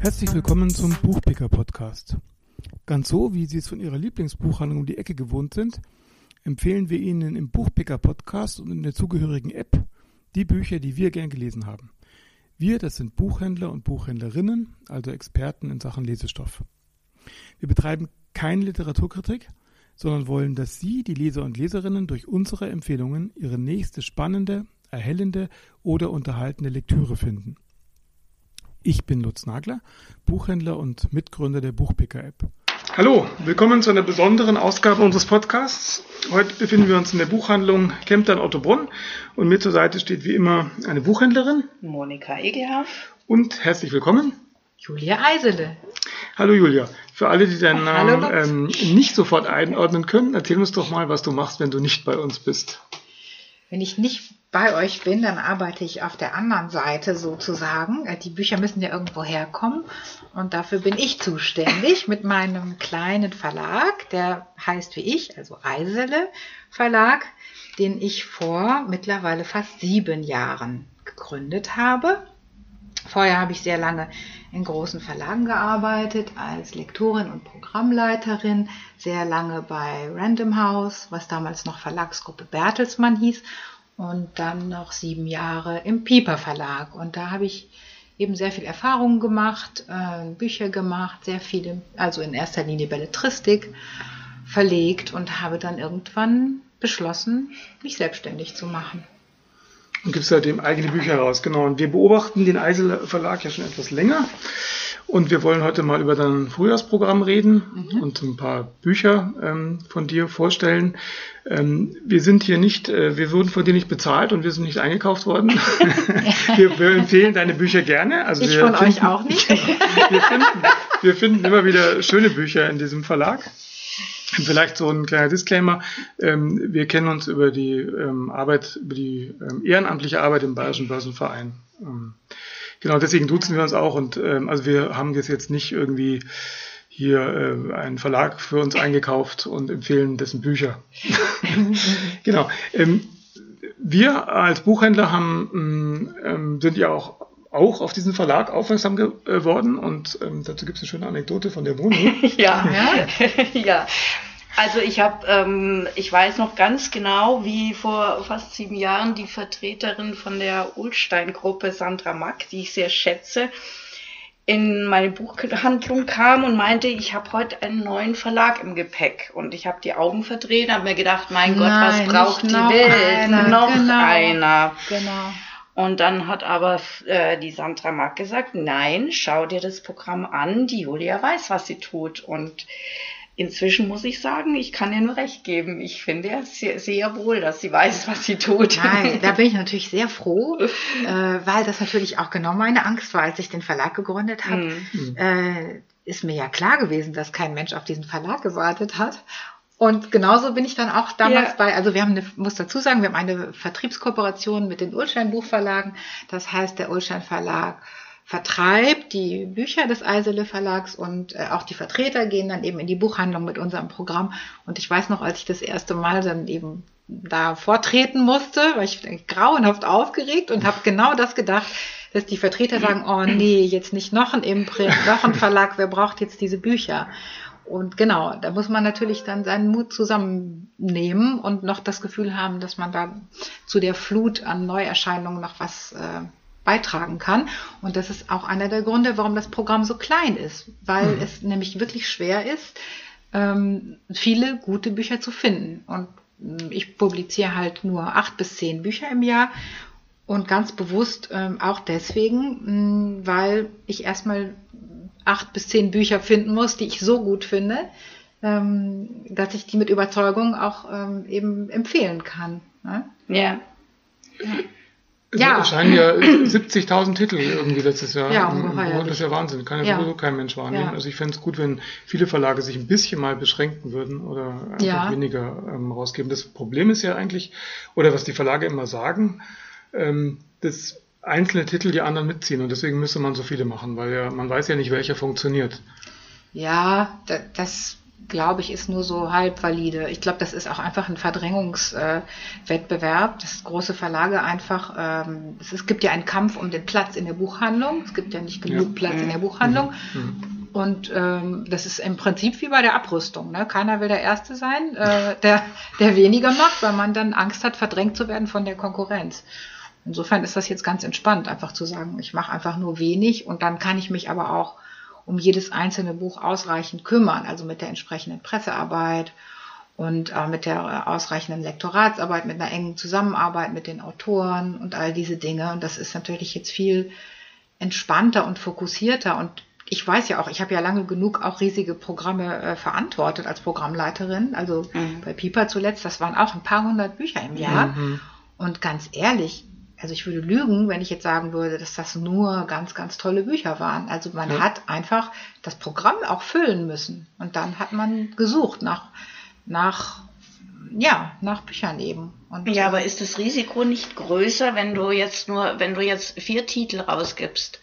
Herzlich willkommen zum Buchpicker Podcast. Ganz so, wie Sie es von Ihrer Lieblingsbuchhandlung um die Ecke gewohnt sind, empfehlen wir Ihnen im Buchpicker Podcast und in der zugehörigen App die Bücher, die wir gern gelesen haben. Wir, das sind Buchhändler und Buchhändlerinnen, also Experten in Sachen Lesestoff. Wir betreiben keine Literaturkritik, sondern wollen, dass Sie, die Leser und Leserinnen, durch unsere Empfehlungen Ihre nächste spannende, erhellende oder unterhaltende Lektüre finden. Ich bin Lutz Nagler, Buchhändler und Mitgründer der Buchpicker-App. Hallo, willkommen zu einer besonderen Ausgabe unseres Podcasts. Heute befinden wir uns in der Buchhandlung Kemptern Ottobrunn und mir zur Seite steht wie immer eine Buchhändlerin. Monika Egelhaft. Und herzlich willkommen. Julia Eisele. Hallo Julia. Für alle, die deinen Namen ähm, nicht sofort einordnen können, erzähl uns doch mal, was du machst, wenn du nicht bei uns bist. Wenn ich nicht bei euch bin, dann arbeite ich auf der anderen Seite sozusagen. Äh, die Bücher müssen ja irgendwo herkommen und dafür bin ich zuständig mit meinem kleinen Verlag, der heißt wie ich, also Eisele Verlag, den ich vor mittlerweile fast sieben Jahren gegründet habe. Vorher habe ich sehr lange in großen Verlagen gearbeitet, als Lektorin und Programmleiterin, sehr lange bei Random House, was damals noch Verlagsgruppe Bertelsmann hieß, und dann noch sieben Jahre im Pieper Verlag. Und da habe ich eben sehr viel Erfahrungen gemacht, äh, Bücher gemacht, sehr viele, also in erster Linie Belletristik verlegt und habe dann irgendwann beschlossen, mich selbstständig zu machen und gibt seitdem eigene Bücher heraus. Genau. Und wir beobachten den Eisel Verlag ja schon etwas länger. Und wir wollen heute mal über dein Frühjahrsprogramm reden mhm. und ein paar Bücher ähm, von dir vorstellen. Ähm, wir sind hier nicht, äh, wir wurden von dir nicht bezahlt und wir sind nicht eingekauft worden. wir, wir, empfehlen deine Bücher gerne. Also ich von finden, euch auch nicht. wir, finden, wir finden immer wieder schöne Bücher in diesem Verlag. Vielleicht so ein kleiner Disclaimer. Ähm, wir kennen uns über die ähm, Arbeit, über die ähm, ehrenamtliche Arbeit im Bayerischen Börsenverein. Genau, deswegen duzen wir uns auch und ähm, also wir haben das jetzt nicht irgendwie hier äh, einen Verlag für uns eingekauft und empfehlen dessen Bücher. genau. Ähm, wir als Buchhändler haben, ähm, sind ja auch auch auf diesen Verlag aufmerksam geworden und ähm, dazu gibt es eine schöne Anekdote von der Wohnung. ja, ja. Also ich habe, ähm, ich weiß noch ganz genau, wie vor fast sieben Jahren die Vertreterin von der Ulstein-Gruppe Sandra Mack, die ich sehr schätze, in meine Buchhandlung kam und meinte, ich habe heute einen neuen Verlag im Gepäck. Und ich habe die Augen verdreht, habe mir gedacht, mein Gott, was braucht die Welt? Einer, noch genau, einer. Genau. Und dann hat aber äh, die Sandra Mack gesagt, nein, schau dir das Programm an, die Julia weiß, was sie tut. Und inzwischen muss ich sagen, ich kann ihr nur recht geben. Ich finde ja sehr, sehr wohl, dass sie weiß, was sie tut. Nein, da bin ich natürlich sehr froh, äh, weil das natürlich auch genau meine Angst war, als ich den Verlag gegründet habe. Mhm. Äh, ist mir ja klar gewesen, dass kein Mensch auf diesen Verlag gewartet hat. Und genauso bin ich dann auch damals ja. bei, also wir haben eine, muss dazu sagen, wir haben eine Vertriebskooperation mit den Ulstein Buchverlagen. Das heißt, der Ulstein Verlag vertreibt die Bücher des Eisele Verlags und äh, auch die Vertreter gehen dann eben in die Buchhandlung mit unserem Programm. Und ich weiß noch, als ich das erste Mal dann eben da vortreten musste, war ich grauenhaft aufgeregt und habe genau das gedacht, dass die Vertreter sagen, oh nee, jetzt nicht noch ein Imprint, noch ein Verlag, wer braucht jetzt diese Bücher? Und genau, da muss man natürlich dann seinen Mut zusammennehmen und noch das Gefühl haben, dass man da zu der Flut an Neuerscheinungen noch was äh, beitragen kann. Und das ist auch einer der Gründe, warum das Programm so klein ist, weil mhm. es nämlich wirklich schwer ist, ähm, viele gute Bücher zu finden. Und mm, ich publiziere halt nur acht bis zehn Bücher im Jahr und ganz bewusst ähm, auch deswegen, weil ich erstmal acht bis zehn Bücher finden muss, die ich so gut finde, ähm, dass ich die mit Überzeugung auch ähm, eben empfehlen kann. Ne? Ja. Es ja. erscheinen ja 70.000 Titel irgendwie letztes Jahr. Ja, ungeheuer. Das ist ja Wahnsinn. Kann ja, ja. sowieso kein Mensch wahrnehmen. Ja. Also ich fände es gut, wenn viele Verlage sich ein bisschen mal beschränken würden oder einfach ja. weniger ähm, rausgeben. Das Problem ist ja eigentlich, oder was die Verlage immer sagen, ähm, das einzelne Titel die anderen mitziehen und deswegen müsste man so viele machen, weil ja, man weiß ja nicht, welcher funktioniert. Ja, das glaube ich, ist nur so halb valide. Ich glaube, das ist auch einfach ein Verdrängungswettbewerb, äh, dass große Verlage einfach, ähm, es, es, gibt ja einen Kampf um den Platz in der Buchhandlung. Es gibt ja nicht genug ja. Platz in der mhm. Buchhandlung. Mhm. Und ähm, das ist im Prinzip wie bei der Abrüstung. Ne? Keiner will der Erste sein, äh, der, der weniger macht, weil man dann Angst hat, verdrängt zu werden von der Konkurrenz. Insofern ist das jetzt ganz entspannt, einfach zu sagen, ich mache einfach nur wenig und dann kann ich mich aber auch um jedes einzelne Buch ausreichend kümmern, also mit der entsprechenden Pressearbeit und äh, mit der ausreichenden Lektoratsarbeit, mit einer engen Zusammenarbeit mit den Autoren und all diese Dinge. Und das ist natürlich jetzt viel entspannter und fokussierter. Und ich weiß ja auch, ich habe ja lange genug auch riesige Programme äh, verantwortet als Programmleiterin. Also mhm. bei Piper zuletzt, das waren auch ein paar hundert Bücher im Jahr. Mhm. Und ganz ehrlich, also ich würde lügen, wenn ich jetzt sagen würde, dass das nur ganz, ganz tolle Bücher waren. Also man ja. hat einfach das Programm auch füllen müssen. Und dann hat man gesucht nach, nach, ja, nach Büchern eben. Und, ja, aber ist das Risiko nicht größer, wenn du jetzt nur, wenn du jetzt vier Titel rausgibst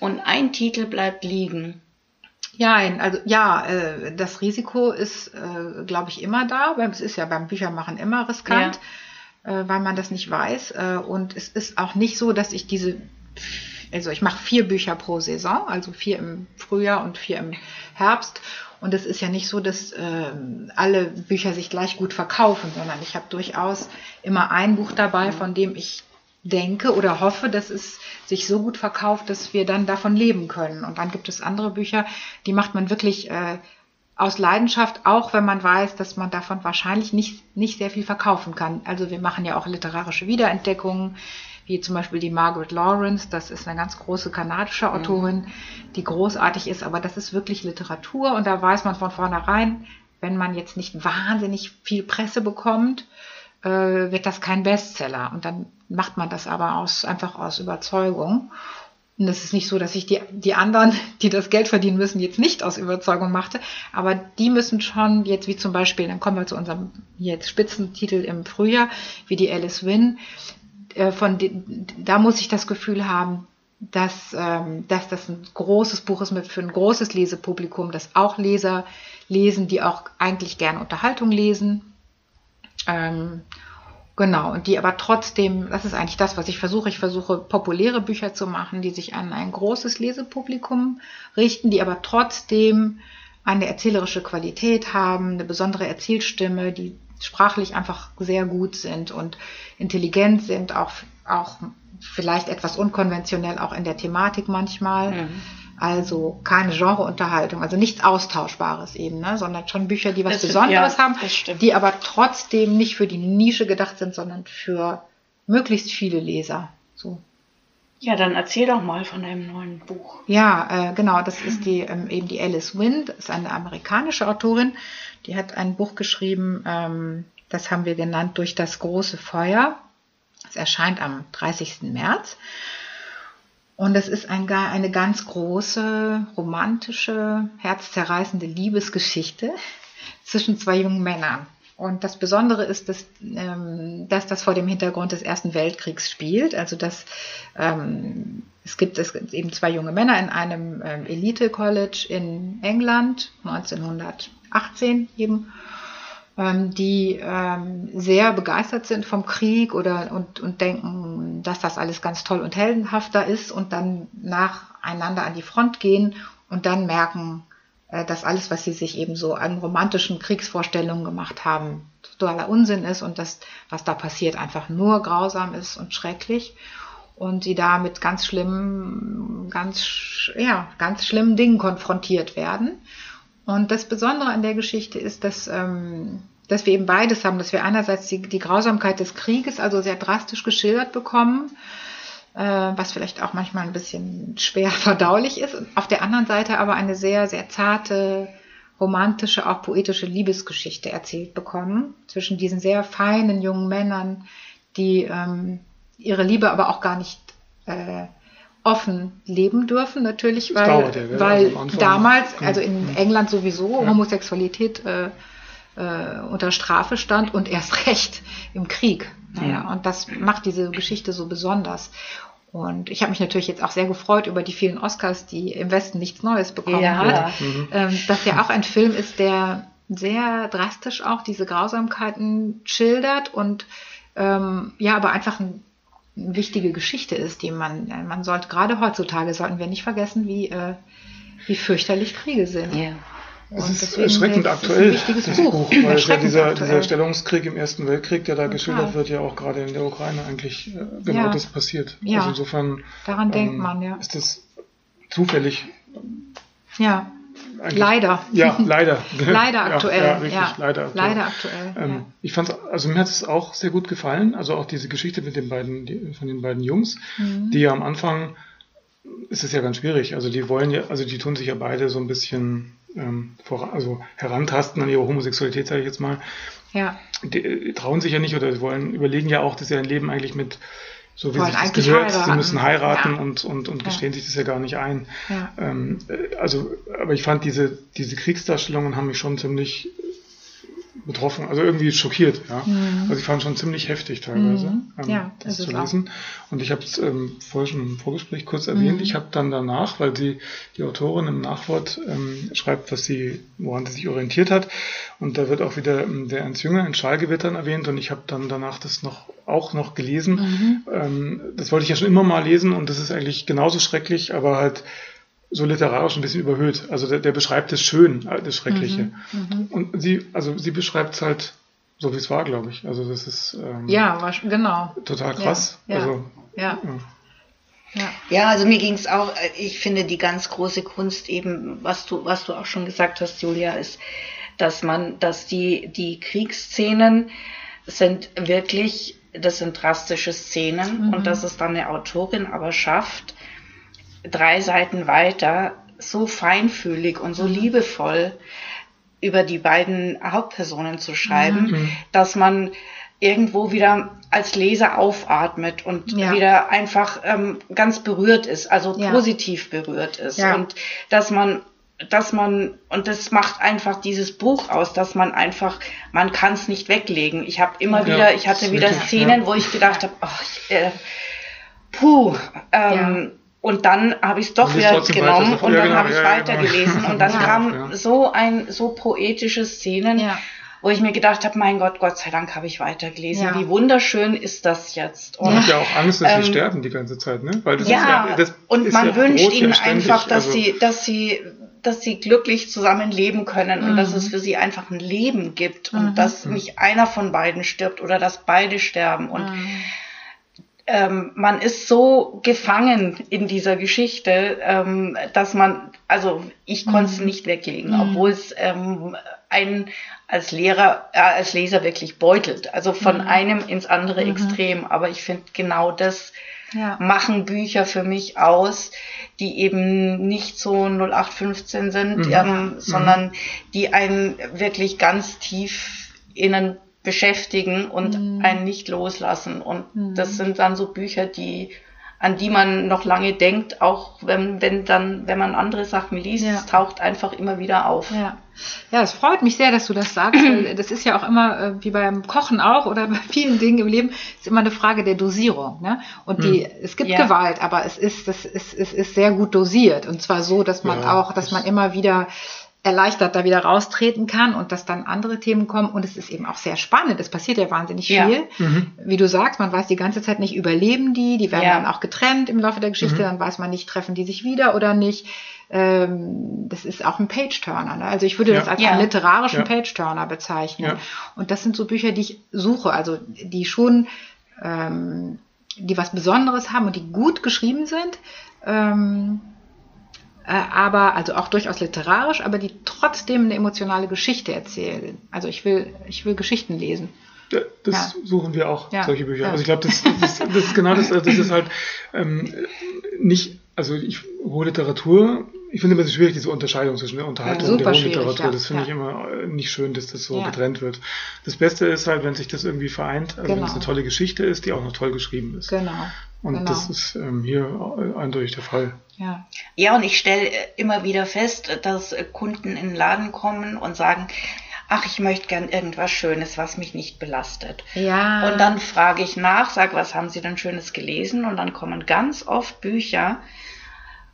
und ein Titel bleibt liegen? Ja, also ja, äh, das Risiko ist, äh, glaube ich, immer da. Es ist ja beim Büchermachen immer riskant. Ja äh, weil man das nicht weiß. Äh, und es ist auch nicht so, dass ich diese, also ich mache vier Bücher pro Saison, also vier im Frühjahr und vier im Herbst. Und es ist ja nicht so, dass äh, alle Bücher sich gleich gut verkaufen, sondern ich habe durchaus immer ein Buch dabei, von dem ich denke oder hoffe, dass es sich so gut verkauft, dass wir dann davon leben können. Und dann gibt es andere Bücher, die macht man wirklich äh, aus Leidenschaft, auch wenn man weiß, dass man davon wahrscheinlich nicht, nicht sehr viel verkaufen kann. Also wir machen ja auch literarische Wiederentdeckungen, wie zum Beispiel die Margaret Lawrence, das ist eine ganz große kanadische. Autorin, die großartig ist, aber das ist wirklich Literatur und da weiß man von vornherein, wenn man jetzt nicht wahnsinnig viel Presse bekommt, äh, wird das kein Bestseller. Und dann macht man das aber aus, einfach aus Überzeugung. Und es ist nicht so, dass ich die, die anderen, die das Geld verdienen müssen, jetzt nicht aus Überzeugung machte, aber die müssen schon jetzt wie zum Beispiel, dann kommen wir zu unserem jetzt Spitzentitel im Frühjahr, wie die Alice Wynn, äh, von da muss ich das Gefühl haben, dass, ähm, dass das ein großes Buch ist für ein großes Lesepublikum, dass auch Leser lesen, die auch eigentlich gerne Unterhaltung lesen. Ähm, Genau, und die aber trotzdem, das ist eigentlich das, was ich versuche. Ich versuche populäre Bücher zu machen, die sich an ein großes Lesepublikum richten, die aber trotzdem eine erzählerische Qualität haben, eine besondere Erzählstimme, die sprachlich einfach sehr gut sind und intelligent sind, auch, auch vielleicht etwas unkonventionell, auch in der Thematik manchmal. Mhm. Also keine Genreunterhaltung, also nichts Austauschbares eben, ne? sondern schon Bücher, die was das Besonderes ja, haben, die aber trotzdem nicht für die Nische gedacht sind, sondern für möglichst viele Leser. So. Ja, dann erzähl doch mal von deinem neuen Buch. Ja, äh, genau, das ist die ähm, eben die Alice Wind, ist eine amerikanische Autorin, die hat ein Buch geschrieben, ähm, das haben wir genannt durch das große Feuer. Es erscheint am 30. März. Und es ist ein, eine ganz große, romantische, herzzerreißende Liebesgeschichte zwischen zwei jungen Männern. Und das Besondere ist, dass, ähm, dass das vor dem Hintergrund des Ersten Weltkriegs spielt. Also dass ähm, es gibt es gibt eben zwei junge Männer in einem ähm, Elite College in England 1918 eben die ähm, sehr begeistert sind vom Krieg oder und, und denken, dass das alles ganz toll und heldenhafter ist und dann nacheinander an die Front gehen und dann merken, äh, dass alles, was sie sich eben so an romantischen Kriegsvorstellungen gemacht haben, totaler Unsinn ist und dass, was da passiert, einfach nur grausam ist und schrecklich und sie da mit ganz schlimmen, ganz, ja, ganz schlimmen Dingen konfrontiert werden. Und das Besondere an der Geschichte ist, dass, ähm, dass wir eben beides haben, dass wir einerseits die, die Grausamkeit des Krieges also sehr drastisch geschildert bekommen, äh, was vielleicht auch manchmal ein bisschen schwer verdaulich ist, und auf der anderen Seite aber eine sehr, sehr zarte, romantische, auch poetische Liebesgeschichte erzählt bekommen zwischen diesen sehr feinen jungen Männern, die ähm, ihre Liebe aber auch gar nicht äh, offen leben dürfen, natürlich, weil, ja, weil damals, also in mhm. England sowieso, ja. Homosexualität äh, äh, unter Strafe stand und erst recht im Krieg. Ja. Und das macht diese Geschichte so besonders. Und ich habe mich natürlich jetzt auch sehr gefreut über die vielen Oscars, die im Westen nichts Neues bekommen ja, hat. Ja. Mhm. Ähm, dass ja auch ein Film ist, der sehr drastisch auch diese Grausamkeiten schildert und ähm, ja, aber einfach ein, wichtige Geschichte ist, die man, man sollte, gerade heutzutage sollten wir nicht vergessen, wie, äh, wie fürchterlich Kriege sind. Ja. Es ist erschreckend aktuell, das Buch, Buch weil ja dieser, dieser Stellungskrieg im Ersten Weltkrieg, der da Total. geschildert wird, ja auch gerade in der Ukraine eigentlich äh, genau ja. das passiert. Ja. Also insofern daran ähm, denkt man, ja. Ist das zufällig? Ja. Leider. Ja, leider. leider aktuell. Ja, wirklich, ja. leider aktuell. Leider aktuell. Ähm, ich fand also mir hat es auch sehr gut gefallen. Also auch diese Geschichte mit den beiden, die, von den beiden Jungs, mhm. die ja am Anfang ist es ja ganz schwierig. Also die wollen ja, also die tun sich ja beide so ein bisschen ähm, vor, also herantasten an ihre Homosexualität, sage ich jetzt mal. Ja. Die, äh, trauen sich ja nicht oder wollen, überlegen ja auch, dass sie ein Leben eigentlich mit so wie wollen sich das gehört, heiraten. sie müssen heiraten ja. und, und, und gestehen ja. sich das ja gar nicht ein. Ja. Ähm, äh, also, aber ich fand diese, diese Kriegsdarstellungen haben mich schon ziemlich betroffen, also irgendwie schockiert. Ja. Mhm. Also ich fand schon ziemlich heftig teilweise, mhm. ähm, ja, das zu lesen. Auch. Und ich habe es ähm, vorher schon im Vorgespräch kurz erwähnt. Mhm. Ich habe dann danach, weil sie die Autorin im Nachwort ähm, schreibt, was sie, woran sie sich orientiert hat. Und da wird auch wieder ähm, der Ernst Jünger in Schallgewittern erwähnt. Und ich habe dann danach das noch auch noch gelesen. Mhm. Ähm, das wollte ich ja schon immer mal lesen und das ist eigentlich genauso schrecklich, aber halt so literarisch ein bisschen überhöht. Also der, der beschreibt es schön, äh, das Schreckliche. Mhm, mhm, und sie, also sie beschreibt es halt so, wie es war, glaube ich. Also das ist ähm, ja, war, genau. total krass. Ja, also, ja. ja. Ja. ja, also mir ging es auch, äh, ich finde die ganz große Kunst eben, was du, was du auch schon gesagt hast, Julia, ist, dass man, dass die, die Kriegsszenen sind wirklich, das sind drastische Szenen mhm. und dass es dann eine Autorin aber schafft, drei Seiten weiter so feinfühlig und so mhm. liebevoll über die beiden Hauptpersonen zu schreiben, mhm. dass man irgendwo wieder als Leser aufatmet und ja. wieder einfach ähm, ganz berührt ist, also ja. positiv berührt ist ja. und dass man dass man und das macht einfach dieses Buch aus, dass man einfach man kann es nicht weglegen. Ich habe immer wieder, ich hatte wieder Szenen, wo ich gedacht habe, äh, puh, ähm, und dann habe ich es doch wieder genommen und dann genau, habe ich ja, weitergelesen genau. und dann kam so ein so poetische Szenen, wo ich mir gedacht habe, mein Gott, Gott sei Dank habe ich weitergelesen. Wie wunderschön ist das jetzt. Und, man hat ja auch Angst, dass ähm, sie sterben die ganze Zeit, ne? Weil das ja, ist das und man wünscht ihnen einfach, dass also, sie, dass sie dass sie glücklich zusammenleben können und dass mhm. es für sie einfach ein Leben gibt und mhm. dass nicht einer von beiden stirbt oder dass beide sterben und mhm ähm, man ist so gefangen in dieser Geschichte, ähm, dass man, also ich konnte es mhm. nicht weglegen, mhm. obwohl es ähm, einen als Lehrer, äh, als Leser wirklich beutelt. Also von mhm. einem ins andere mhm. Extrem. Aber ich finde genau das ja. machen Bücher für mich aus, die eben nicht so 0815 sind, mhm. ähm, mhm. sondern die einen wirklich ganz tief innen beschäftigen und mhm. einen nicht loslassen. Und mhm. das sind dann so Bücher, die an die man noch lange denkt, auch wenn, wenn dann, wenn man andere Sachen liest, ja. es taucht einfach immer wieder auf. Ja. ja, es freut mich sehr, dass du das sagst. das ist ja auch immer, äh, wie beim Kochen auch oder bei vielen Dingen im Leben, ist immer eine Frage der Dosierung. Ne? Und die, hm. es gibt ja. Gewalt, aber es ist, das ist, es ist sehr gut dosiert. Und zwar so, dass man ja, auch, dass man immer wieder erleichtert da wieder raustreten kann und dass dann andere Themen kommen. Und es ist eben auch sehr spannend. Es passiert ja wahnsinnig viel. Ja. Mhm. Wie du sagst, man weiß die ganze Zeit nicht, überleben die, die werden ja. dann auch getrennt im Laufe der Geschichte, mhm. dann weiß man nicht, treffen die sich wieder oder nicht. Ähm, das ist auch ein Page-Turner. Ne? Also ich würde ja. das als einen literarischen Page-Turner bezeichnen. Und das sind so Bücher, die ich suche, also die schon, ähm, die was Besonderes haben und die gut geschrieben sind. Ähm, äh, aber also auch durchaus literarisch, aber die trotzdem eine emotionale Geschichte erzählen. Also ich will, ich will Geschichten lesen. Das ja. suchen wir auch, ja. solche Bücher. Ja. Also ich glaube, das, das, das, ist genau das, das ist halt ähm, nicht, also ich hohe Literatur, ich finde immer so schwierig, diese Unterscheidung zwischen der Unterhaltung und der hohen Literatur. Das finde ich immer äh, nicht schön, dass das so getrennt wird. Das Beste ist halt, wenn sich das irgendwie vereint, also genau. wenn es eine tolle Geschichte ist, die auch noch toll geschrieben ist. Genau. Und genau. das ist ähm, hier eindeutig der Fall. Ja, ja und ich stelle immer wieder fest, dass Kunden in den Laden kommen und sagen, ach, ich möchte gern irgendwas Schönes, was mich nicht belastet. Ja. Und dann frage ich nach, sage, was haben Sie denn Schönes gelesen? Und dann kommen ganz oft Bücher,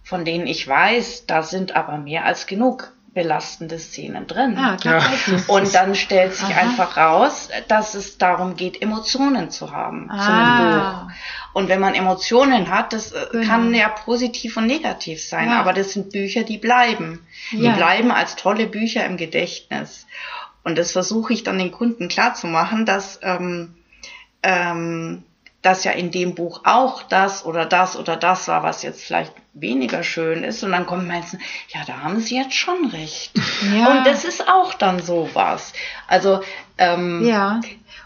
von denen ich weiß, da sind aber mehr als genug belastende Szenen drin. Ah, tatsächlich. Und dann stellt sich Aha. einfach raus, dass es darum geht, Emotionen zu haben zu einem Ah. Buch. Und wenn man Emotionen hat, das äh, Genau. kann ja positiv und negativ sein, Ja. aber das sind Bücher, die bleiben. Die Ja. bleiben als tolle Bücher im Gedächtnis. Und das versuche ich dann den Kunden klarzumachen, dass, ähm, ähm, dass ja in dem Buch auch das oder das oder das war, was jetzt vielleicht weniger schön ist. Und dann kommen Menschen, ja, da haben sie jetzt schon recht. Ja. Und das ist auch dann sowas. Also ähm, ja.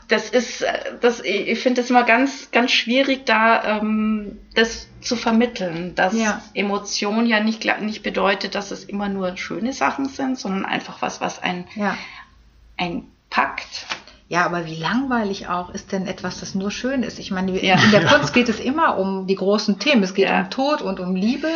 das ist, äh, das, ich finde es immer ganz, ganz schwierig, da ähm, das zu vermitteln, dass Ja. Emotion ja nicht, nicht bedeutet, dass es immer nur schöne Sachen sind, sondern einfach was, was ein, Ja. ein packt. Ja, aber wie langweilig auch ist denn etwas, das nur schön ist? Ich meine, Ja. in der Kunst geht es immer um die großen Themen. Es geht Ja. um Tod und um Liebe.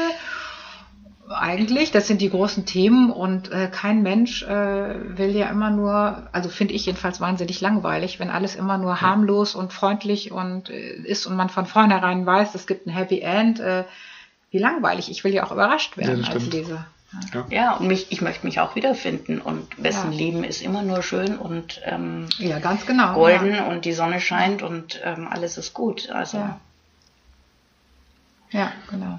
Eigentlich, das sind die großen Themen und äh, kein Mensch äh, will ja immer nur, also finde ich jedenfalls wahnsinnig langweilig, wenn alles immer nur harmlos und freundlich und äh, ist und man von vornherein weiß, es gibt ein Happy End. Äh, wie langweilig. Ich will ja auch überrascht werden das als. Leser. Ja, und mich, ich möchte mich auch wiederfinden. Und wessen Ja. Leben ist immer nur schön und ähm, Ja, ganz genau. golden Ja. und die Sonne scheint und ähm, alles ist gut. Also Ja. ja, genau.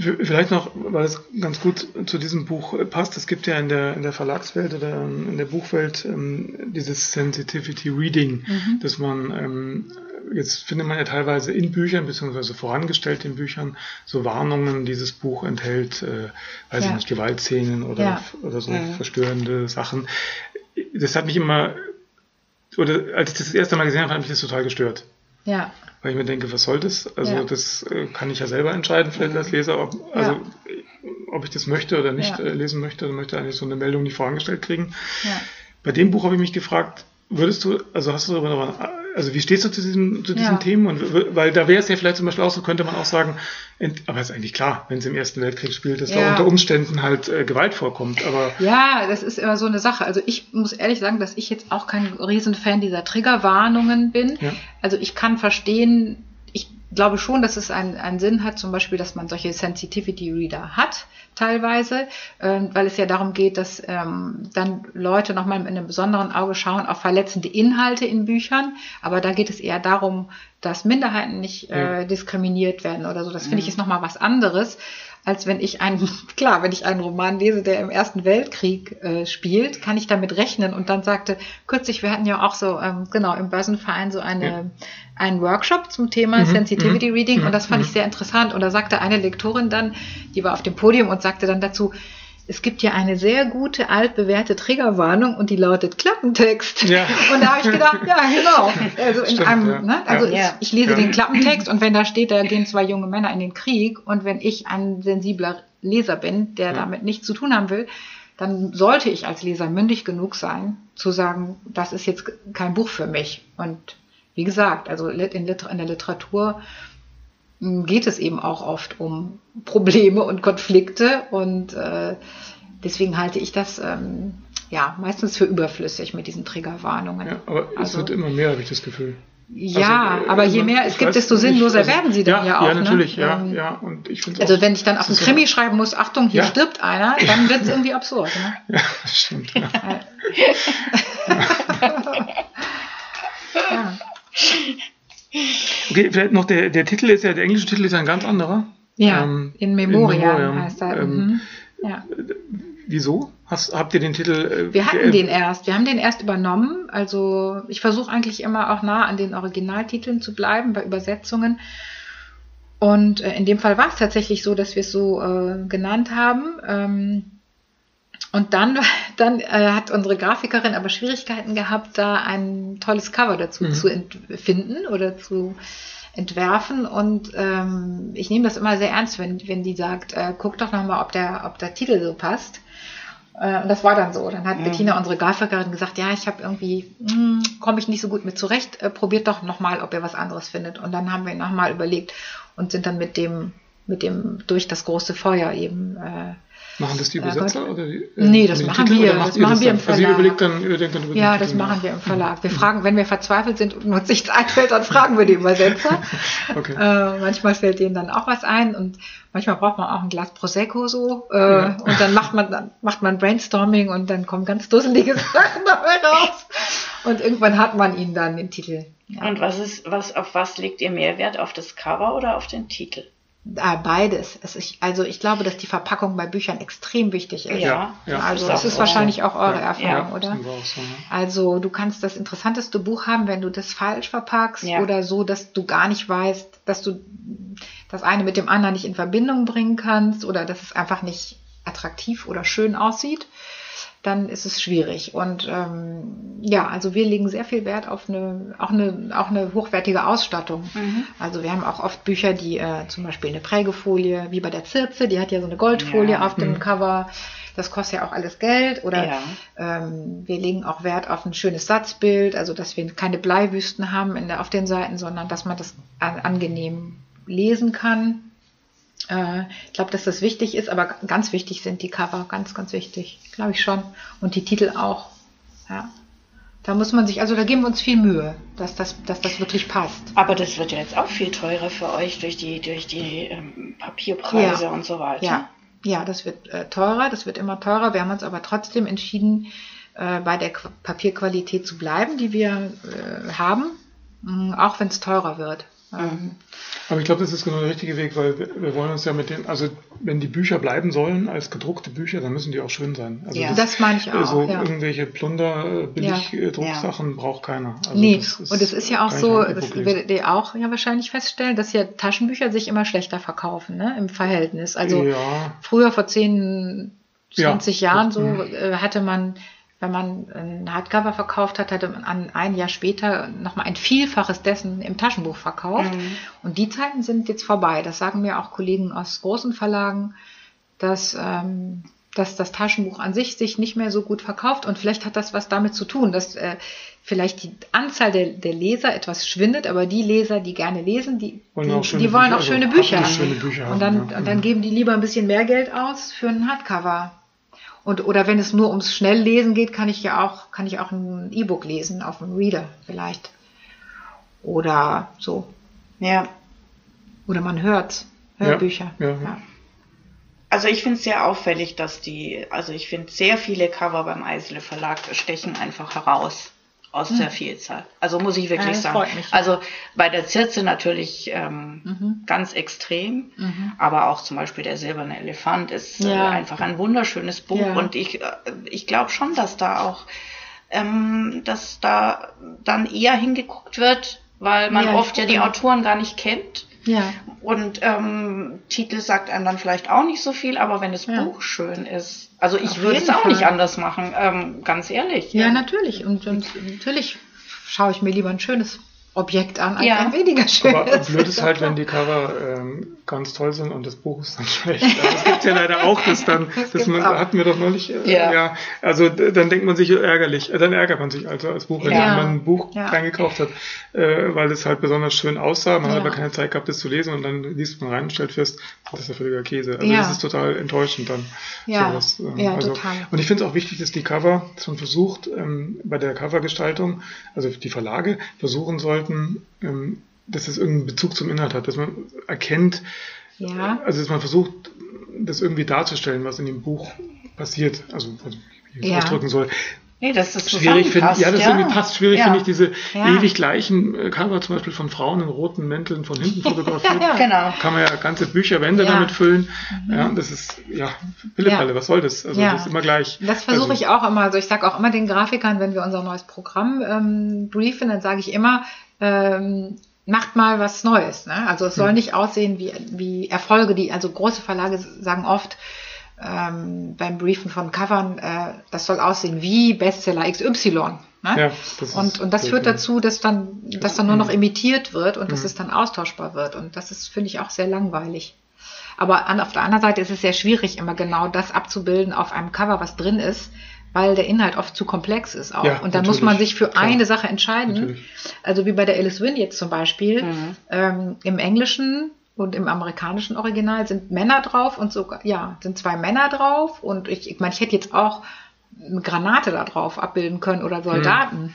Vielleicht noch, weil es ganz gut zu diesem Buch äh, passt, es gibt ja in der, in der Verlagswelt oder in der Buchwelt ähm, dieses Sensitivity Reading, Mhm. dass man, ähm, jetzt findet man ja teilweise in Büchern, beziehungsweise vorangestellt in Büchern, so Warnungen, dieses Buch enthält, äh, weiß Ja. ich nicht, Gewaltszenen oder, Ja. oder so Mhm. verstörende Sachen. Das hat mich immer, oder als ich das das erste Mal gesehen habe, hat mich das total gestört. Ja, Weil ich mir denke, was soll das? Also Ja. das äh, kann ich ja selber entscheiden, vielleicht als Leser, ob, also, Ja. ob ich das möchte oder nicht Ja. äh, lesen möchte. Dann möchte ich eigentlich so eine Meldung nicht vorangestellt kriegen. ja. Bei dem Buch habe ich mich gefragt, würdest du, also hast du darüber, noch- also wie stehst du zu diesem, zu diesen Ja. Themen? Und weil da wäre es ja vielleicht zum Beispiel auch so, könnte man auch sagen, ent, aber ist eigentlich klar, wenn es im Ersten Weltkrieg spielt, dass da Ja. unter Umständen halt äh, Gewalt vorkommt. Aber Ja, das ist immer so eine Sache. Also ich muss ehrlich sagen, dass ich jetzt auch kein Riesenfan dieser Triggerwarnungen bin. Ja. Also ich kann verstehen, glaube schon, dass es einen, einen Sinn hat, zum Beispiel, dass man solche Sensitivity Reader hat, teilweise, ähm, weil es ja darum geht, dass ähm, dann Leute nochmal mit einem besonderen Auge schauen auf verletzende Inhalte in Büchern. Aber da geht es eher darum, dass Minderheiten nicht äh, diskriminiert werden oder so. Das finde ich ist nochmal was anderes als wenn ich einen, klar, wenn ich einen Roman lese, der im Ersten Weltkrieg äh, spielt, kann ich damit rechnen. Und dann sagte, kürzlich, wir hatten ja auch so, ähm, genau, im Börsenverein so eine, Ja. einen Workshop zum Thema Mhm, Sensitivity mhm, Reading und das fand ich mhm. sehr interessant. Und da sagte eine Lektorin dann, die war auf dem Podium und sagte dann dazu, es gibt ja eine sehr gute, altbewährte Triggerwarnung und die lautet Klappentext. Ja. Und da habe ich gedacht, ja, genau. Also in Stimmt, einem, ja. ne? Also Ja. ich, ich lese Ja. den Klappentext und wenn da steht, da gehen zwei junge Männer in den Krieg und wenn ich ein sensibler Leser bin, der Ja. damit nichts zu tun haben will, dann sollte ich als Leser mündig genug sein, zu sagen, das ist jetzt kein Buch für mich. Und wie gesagt, also in, Liter in der Literatur geht es eben auch oft um Probleme und Konflikte und äh, deswegen halte ich das ähm, ja meistens für überflüssig mit diesen Triggerwarnungen. ja, aber es Also- wird immer mehr, habe ich das Gefühl. Ja, Also, äh, aber je mehr es gibt, weiß desto sinnloser also- werden sie dann ja, auch. Ja, natürlich, ne? ja, ja. Und ich Also wenn ich dann auf einen ist Krimi schreiben muss, Achtung, hier Ja. stirbt einer, dann wird es irgendwie absurd. Ne? Ja, das stimmt. Ja. Ja. Okay, vielleicht noch der, der Titel ist ja, der englische Titel ist ja ein ganz anderer. Ja, Ähm, in Memoriam, in Memoriam, heißt er. ähm, mhm. ja. Wieso? Hast, habt ihr den Titel? Äh, Wir hatten ge- den erst, wir haben den erst übernommen. Also ich versuche eigentlich immer auch nah an den Originaltiteln zu bleiben bei Übersetzungen. Und äh, in dem Fall war es tatsächlich so, dass wir es so äh, genannt haben. Ähm, und dann, dann äh, hat unsere Grafikerin aber Schwierigkeiten gehabt, da ein tolles Cover dazu Mhm. zu finden oder zu entwerfen. Und ähm, ich nehme das immer sehr ernst, wenn, wenn die sagt, äh, guck doch nochmal, ob der, ob der Titel so passt. Äh, Und das war dann so. Dann hat Mhm. Bettina, unsere Grafikerin, gesagt, ja, ich habe irgendwie, hm, komme ich nicht so gut mit zurecht. Äh, probiert doch nochmal, ob ihr was anderes findet. Und dann haben wir nochmal überlegt und sind dann mit dem, mit dem durch das große Feuer eben äh, Machen das die Übersetzer äh, oder die, äh, Nee, das machen Titel, wir. Das machen wir im Verlag. Also überlegt dann, denkt dann über Ja, das machen wir im Verlag. Wir fragen, wenn wir verzweifelt sind und uns nichts einfällt, dann fragen wir die Übersetzer. okay. Äh, manchmal fällt denen dann auch was ein und manchmal braucht man auch ein Glas Prosecco so äh, ja. und dann macht man dann macht man Brainstorming und dann kommen ganz dusselige Sachen dabei raus und irgendwann hat man ihnen dann den Titel. Ja. Und was ist was auf was legt ihr mehr Wert auf das Cover oder auf den Titel? Beides. Ist, also ich glaube, dass die Verpackung bei Büchern extrem wichtig ist. Ja, ja also das ist wahrscheinlich auch eure ja, Erfahrung, ja, oder? So, also du kannst das interessanteste Buch haben, wenn du das falsch verpackst oder so, dass du gar nicht weißt, dass du das eine mit dem anderen nicht in Verbindung bringen kannst oder dass es einfach nicht attraktiv oder schön aussieht dann ist es schwierig. Und ähm, ja, also wir legen sehr viel Wert auf eine, auch eine, auch eine hochwertige Ausstattung. Mhm. Also wir haben auch oft Bücher, die äh, zum Beispiel eine Prägefolie, wie bei der Zirze, die hat ja so eine Goldfolie ja. auf dem mhm. Cover. Das kostet ja auch alles Geld. Oder ja. ähm, wir legen auch Wert auf ein schönes Satzbild, also dass wir keine Bleiwüsten haben der, auf den Seiten, sondern dass man das angenehm lesen kann. Äh, ich glaube, dass das wichtig ist, aber ganz wichtig sind die Cover, ganz, ganz wichtig, glaube ich schon. Und die Titel auch. Ja. Da muss man sich, also da geben wir uns viel Mühe, dass das, dass das wirklich passt. Aber das wird ja jetzt auch viel teurer für euch durch die, durch die ähm, Papierpreise ja. und so weiter. Ja, ja das wird äh, teurer, das wird immer teurer. Wir haben uns aber trotzdem entschieden, äh, bei der Qu Papierqualität zu bleiben, die wir äh, haben, mh, auch wenn es teurer wird. Mhm. Aber ich glaube, das ist genau der richtige Weg, weil wir, wir, wollen uns ja mit den, also wenn die Bücher bleiben sollen als gedruckte Bücher, dann müssen die auch schön sein. Also ja, das, das meine ich auch. So ja. irgendwelche Plunder, Billig-Drucksachen ja. braucht keiner. Also nee, und es ist ja auch so, das werdet ihr auch ja wahrscheinlich feststellen, dass ja Taschenbücher sich immer schlechter verkaufen, ne, im Verhältnis. Also ja. früher vor 10, 20 Jahren so mhm. äh, hatte man wenn man ein Hardcover verkauft hat, hatte man ein Jahr später nochmal ein Vielfaches dessen im Taschenbuch verkauft. Mhm. Und die Zeiten sind jetzt vorbei. Das sagen mir auch Kollegen aus großen Verlagen, dass, ähm, dass das Taschenbuch an sich sich nicht mehr so gut verkauft. Und vielleicht hat das was damit zu tun, dass äh, vielleicht die Anzahl der, der Leser etwas schwindet, aber die Leser, die gerne lesen, die, wollen die, die wollen auch schöne Bücher. Also schöne Bücher. haben, und, dann, ja. und dann geben die lieber ein bisschen mehr Geld aus für ein Hardcover. Und, oder wenn es nur ums Schnelllesen geht, kann ich ja auch, kann ich auch ein E-Book lesen auf dem Reader vielleicht. Oder so. Ja. Oder man hört Hörbücher. Ja, ja, ja. Also ich finde es sehr auffällig, dass die, also ich finde sehr viele Cover beim Eisele Verlag stechen einfach heraus aus hm. der Vielzahl. Also muss ich wirklich ja, sagen. Also bei der Zirze natürlich ähm, mhm. ganz extrem, mhm. aber auch zum Beispiel der silberne Elefant ist äh, ja. äh, einfach ein wunderschönes Buch ja. und ich, äh, ich glaube schon, dass da auch, ähm, dass da dann eher hingeguckt wird, weil man oft ja die Autoren gar nicht kennt. Ja. Und ähm, Titel sagt einem dann vielleicht auch nicht so viel, aber wenn das Buch schön ist, also ich Auf würde es auch Fall. nicht anders machen, ähm, ganz ehrlich. Ja, ja. natürlich. Und, und natürlich schaue ich mir lieber ein schönes Objekt an, als ja. ein weniger schönes. Aber blöd ist halt, wenn die Cover ähm, ganz toll sind und das Buch ist dann schlecht. Also es gibt ja leider auch das dann, das, das man, hatten wir doch neulich, äh, ja. ja. Also dann denkt man sich ärgerlich, äh, dann ärgert man sich also als Buch, wenn ja. man ein Buch ja. reingekauft hat, äh, weil es halt besonders schön aussah, man hat aber keine Zeit gehabt, das zu lesen und dann liest man rein und stellt fest, das ist ja völliger Käse. Also das ist total enttäuschend dann. Ja, sowas, ähm, ja also, total. Und ich finde es auch wichtig, dass die Cover, dass man versucht, ähm, bei der Covergestaltung, also die Verlage versuchen sollten, ähm, dass es irgendeinen Bezug zum Inhalt hat, dass man erkennt, ja. also dass man versucht, das irgendwie darzustellen, was in dem Buch passiert, also, wie ich es ja. ausdrücken soll. Nee, das ist schwierig finde Ja, das ja. irgendwie passt. Schwierig ja. finde ich diese ja. ewig gleichen äh, Cover zum Beispiel von Frauen in roten Mänteln von hinten fotografiert. ja, genau. Kann man ja ganze Bücherwände damit füllen. Mhm. Ja, das ist ja Pillepalle. Was soll das? Also das ist immer gleich. Das versuche also, ich auch immer. Also ich sage auch immer den Grafikern, wenn wir unser neues Programm ähm, briefen, dann sage ich immer, ähm, macht mal was Neues. Ne? Also es soll hm. nicht aussehen wie, wie Erfolge, die, also große Verlage sagen oft ähm, beim Briefen von Covern, äh, das soll aussehen wie Bestseller XY. Ne? Ja, das und, und das führt dazu, dass dann, dass dann nur noch imitiert wird und dass hm. es dann austauschbar wird. Und das ist, finde ich, auch sehr langweilig. Aber an, auf der anderen Seite ist es sehr schwierig, immer genau das abzubilden auf einem Cover, was drin ist, weil der Inhalt oft zu komplex ist auch. Ja, und dann muss man sich für klar. eine Sache entscheiden. Natürlich. Also wie bei der Alice Wynn jetzt zum Beispiel. Mhm. Ähm, Im Englischen Und im amerikanischen Original sind Männer drauf und sogar, ja, sind zwei Männer drauf. Und ich, ich meine, ich hätte jetzt auch eine Granate da drauf abbilden können oder Soldaten. Mhm.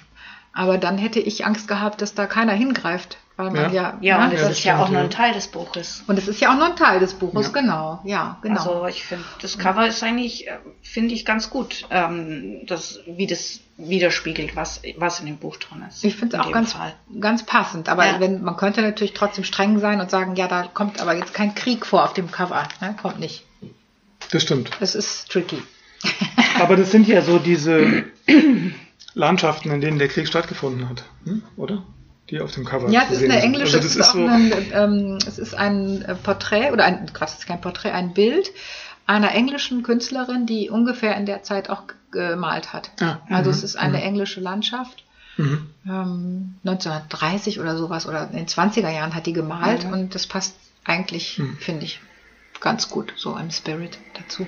Aber dann hätte ich Angst gehabt, dass da keiner hingreift. Weil man ja, ja, ja ne, und das, ist ja auch nur ein Teil des Buches. Und es ist ja auch nur ein Teil des Buches, ja. genau. Ja, genau. Also ich finde, das Cover ist eigentlich, äh, finde ich, ganz gut, ähm, das, wie das widerspiegelt, was, was in dem Buch drin ist. Ich finde es auch ganz, ganz passend. Aber ja. wenn, man könnte natürlich trotzdem streng sein und sagen, ja, da kommt aber jetzt kein Krieg vor auf dem Cover. Ne? Kommt nicht. Das stimmt. Das ist tricky. aber das sind ja so diese Landschaften, in denen der Krieg stattgefunden hat, hm? oder? Die auf dem Cover Ja, es ist eine englische, also es, ist so ein, ähm, es ist ein äh, Porträt oder ein, Quatsch, es ist kein Porträt, ein Bild einer englischen Künstlerin, die ungefähr in der Zeit auch gemalt hat. Ah, also es mhm, ist eine mhm. englische Landschaft. Mhm. Ähm, 1930 oder sowas oder in den 20er Jahren hat die gemalt mhm. und das passt eigentlich, mhm. finde ich, ganz gut so im Spirit dazu.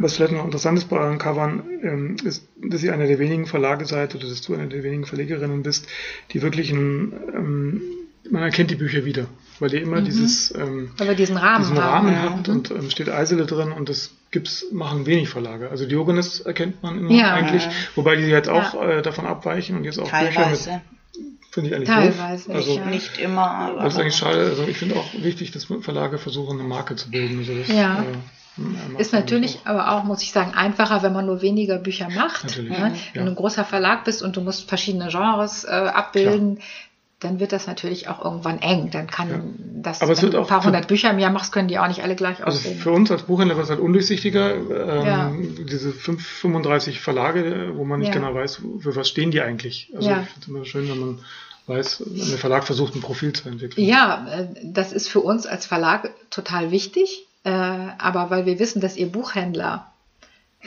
Was vielleicht noch interessant ist bei euren Covern, ähm, ist, dass ihr einer der wenigen Verlage seid oder dass du eine der wenigen Verlegerinnen bist, die wirklich ein, ähm, man erkennt die Bücher wieder, weil ihr immer mhm. dieses, ähm, weil wir diesen Rahmen, diesen Rahmen haben, habt ja. und ähm, steht Eisele drin und das gibt's, machen wenig Verlage. Also Diogenes erkennt man immer ja. eigentlich, wobei die jetzt auch ja. äh, davon abweichen und jetzt auch Teilweise. Bücher mit Finde ich eigentlich Teilweise doof. Also, nicht immer. Aber das ist eigentlich schade. Also ich finde auch wichtig, dass Verlage versuchen, eine Marke zu bilden. Also das, ja. Äh, ist natürlich aber auch, muss ich sagen, einfacher, wenn man nur weniger Bücher macht. Ne? Ja. Wenn du ein großer Verlag bist und du musst verschiedene Genres äh, abbilden, Klar. dann wird das natürlich auch irgendwann eng. Dann kann ja. das, aber wenn du ein paar hundert Bücher mehr machst, können die auch nicht alle gleich also aussehen. Für uns als Buchhändler war es halt undurchsichtiger. Ähm, ja. Diese 5, 35 Verlage, wo man nicht genau weiß, für was stehen die eigentlich. Also ich finde es immer schön, wenn man weiß, der Verlag versucht, ein Profil zu entwickeln. Ja, äh, das ist für uns als Verlag total wichtig. Äh, aber weil wir wissen, dass ihr Buchhändler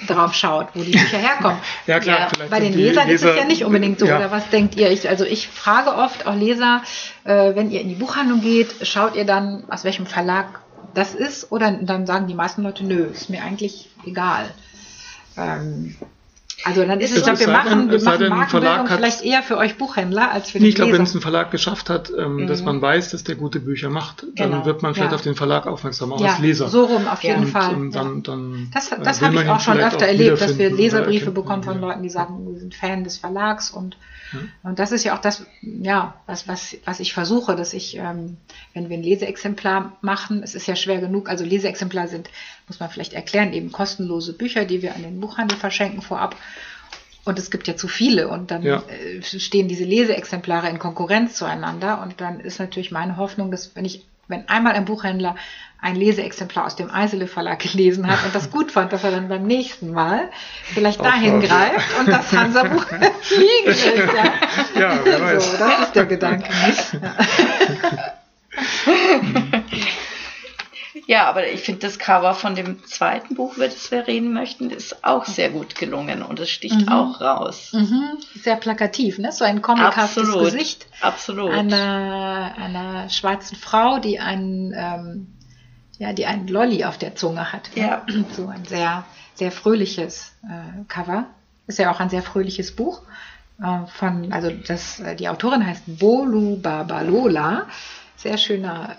drauf schaut, wo die Bücher herkommen. ja, klar. Ja, bei den Lesern Leser, ist es ja nicht unbedingt so. Ja. Oder was denkt ihr? Ich, also ich frage oft auch Leser, äh, wenn ihr in die Buchhandlung geht, schaut ihr dann, aus welchem Verlag das ist? Oder dann sagen die meisten Leute, nö, ist mir eigentlich egal. Ähm, also dann ist es, so, wir machen, wir machen Markenbildung vielleicht eher für euch Buchhändler als für die Ich glaube, wenn es ein Verlag geschafft hat, ähm, mhm. dass man weiß, dass der gute Bücher macht, dann genau. wird man vielleicht ja. auf den Verlag aufmerksam, auch ja, als Leser. so rum auf jeden und, Fall. Und dann, dann, das äh, das habe ich auch schon öfter erlebt, dass wir Leserbriefe bekommen von Leuten, die sagen, wir sind Fan des Verlags und und das ist ja auch das, ja, was, was, was ich versuche, dass ich, ähm, wenn wir ein Leseexemplar machen, es ist ja schwer genug, also Leseexemplar sind, muss man vielleicht erklären, eben kostenlose Bücher, die wir an den Buchhandel verschenken vorab. Und es gibt ja zu viele und dann ja. Äh, stehen diese Leseexemplare in Konkurrenz zueinander. Und dann ist natürlich meine Hoffnung, dass wenn ich, wenn einmal ein Buchhändler ein Leseexemplar aus dem Eisele Verlag gelesen hat und das gut fand, dass er dann beim nächsten Mal vielleicht dahin greift und das Hansa-Buch fliegen ist. Ja, ja wer weiß. So, das ist der Gedanke. Ja. Ja, aber ich finde das Cover von dem zweiten Buch, über das wir reden möchten, ist auch sehr gut gelungen und es sticht mhm. auch raus. Mhm. Sehr plakativ, ne? So ein comichaftes Gesicht. Absolut. Einer, einer schwarzen Frau, die einen, ähm, ja, die einen Lolly auf der Zunge hat. Ja. So ein sehr, sehr fröhliches äh, Cover. Ist ja auch ein sehr fröhliches Buch. Äh, von, also das, äh, die Autorin heißt Bolu Babalola. Sehr schöner